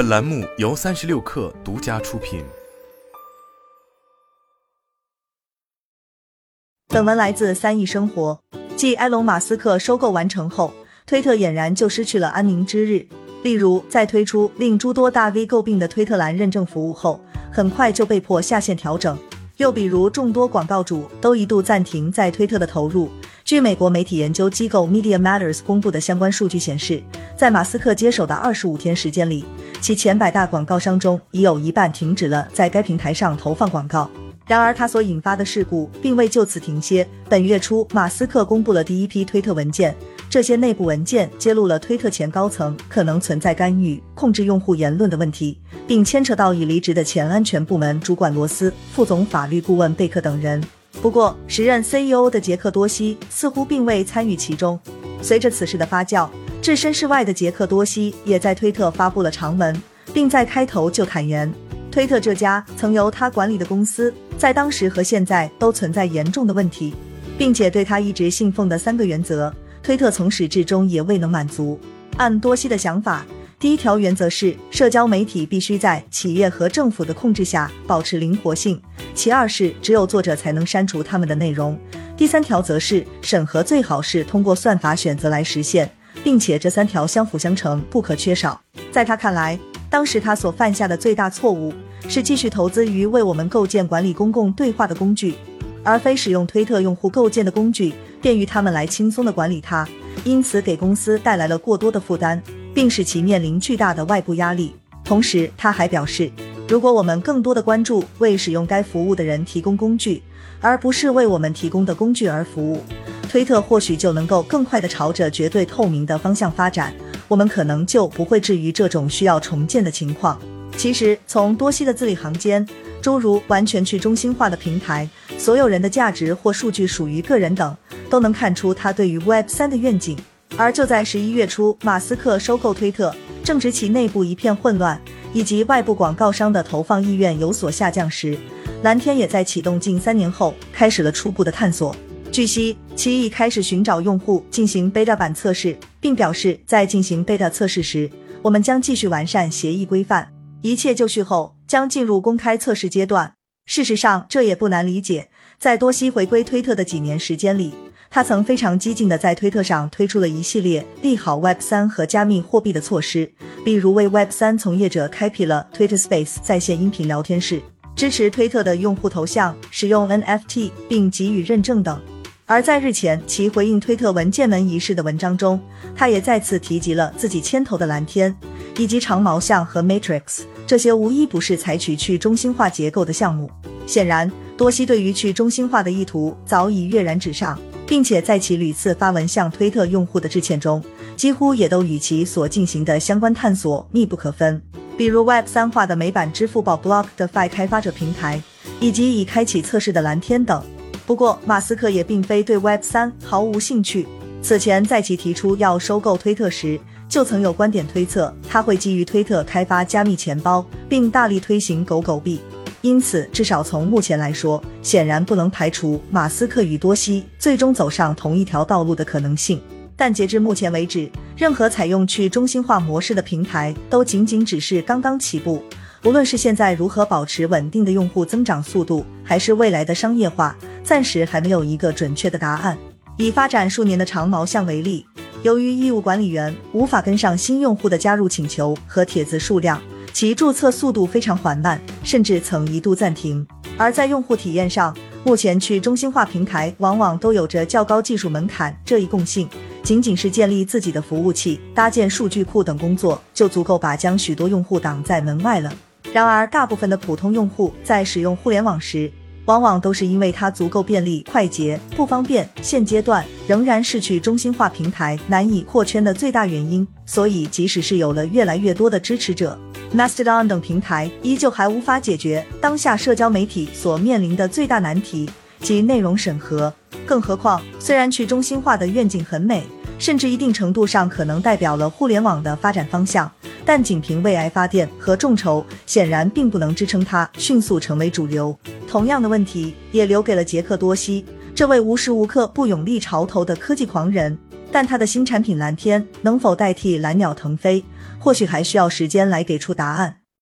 本栏目由三十六氪独家出品。本文来自三亿生活。继埃隆·马斯克收购完成后，推特俨然就失去了安宁之日。例如，在推出令诸多大 V 诟病的推特蓝认证服务后，很快就被迫下线调整。又比如，众多广告主都一度暂停在推特的投入。据美国媒体研究机构 Media Matters 公布的相关数据显示，在马斯克接手的二十五天时间里，其前百大广告商中已有一半停止了在该平台上投放广告。然而，他所引发的事故并未就此停歇。本月初，马斯克公布了第一批推特文件。这些内部文件揭露了推特前高层可能存在干预、控制用户言论的问题，并牵扯到已离职的前安全部门主管罗斯、副总法律顾问贝克等人。不过，时任 CEO 的杰克多西似乎并未参与其中。随着此事的发酵，置身事外的杰克多西也在推特发布了长文，并在开头就坦言，推特这家曾由他管理的公司在当时和现在都存在严重的问题，并且对他一直信奉的三个原则。推特从始至终也未能满足。按多西的想法，第一条原则是社交媒体必须在企业和政府的控制下保持灵活性；其二是只有作者才能删除他们的内容；第三条则是审核最好是通过算法选择来实现，并且这三条相辅相成，不可缺少。在他看来，当时他所犯下的最大错误是继续投资于为我们构建管理公共对话的工具，而非使用推特用户构建的工具。便于他们来轻松的管理它，因此给公司带来了过多的负担，并使其面临巨大的外部压力。同时，他还表示，如果我们更多的关注为使用该服务的人提供工具，而不是为我们提供的工具而服务，推特或许就能够更快的朝着绝对透明的方向发展。我们可能就不会至于这种需要重建的情况。其实，从多西的字里行间，诸如完全去中心化的平台、所有人的价值或数据属于个人等。都能看出他对于 Web 三的愿景。而就在十一月初，马斯克收购推特，正值其内部一片混乱，以及外部广告商的投放意愿有所下降时，蓝天也在启动近三年后开始了初步的探索。据悉，其已开始寻找用户进行 beta 版测试，并表示在进行 beta 测试时，我们将继续完善协议规范，一切就绪后将进入公开测试阶段。事实上，这也不难理解，在多西回归推特的几年时间里。他曾非常激进地在推特上推出了一系列利好 Web 三和加密货币的措施，比如为 Web 三从业者开辟了 Twitter Space 在线音频聊天室，支持推特的用户头像使用 NFT 并给予认证等。而在日前其回应推特文件门一事的文章中，他也再次提及了自己牵头的蓝天以及长毛象和 Matrix，这些无一不是采取去中心化结构的项目。显然，多西对于去中心化的意图早已跃然纸上。并且在其屡次发文向推特用户的致歉中，几乎也都与其所进行的相关探索密不可分。比如 Web 三化的美版支付宝 BlockFi 开发者平台，以及已开启测试的蓝天等。不过，马斯克也并非对 Web 三毫无兴趣。此前，在其提出要收购推特时，就曾有观点推测他会基于推特开发加密钱包，并大力推行狗狗币。因此，至少从目前来说，显然不能排除马斯克与多西最终走上同一条道路的可能性。但截至目前为止，任何采用去中心化模式的平台都仅仅只是刚刚起步。无论是现在如何保持稳定的用户增长速度，还是未来的商业化，暂时还没有一个准确的答案。以发展数年的长毛象为例，由于业务管理员无法跟上新用户的加入请求和帖子数量。其注册速度非常缓慢，甚至曾一度暂停。而在用户体验上，目前去中心化平台往往都有着较高技术门槛这一共性。仅仅是建立自己的服务器、搭建数据库等工作，就足够把将许多用户挡在门外了。然而，大部分的普通用户在使用互联网时，往往都是因为它足够便利、快捷，不方便。现阶段仍然是去中心化平台难以扩圈的最大原因。所以，即使是有了越来越多的支持者。Mastodon 等平台依旧还无法解决当下社交媒体所面临的最大难题，即内容审核。更何况，虽然去中心化的愿景很美，甚至一定程度上可能代表了互联网的发展方向，但仅凭为爱发电和众筹，显然并不能支撑它迅速成为主流。同样的问题也留给了杰克多西，这位无时无刻不勇立潮头的科技狂人。但它的新产品蓝天能否代替蓝鸟腾飞，或许还需要时间来给出答案。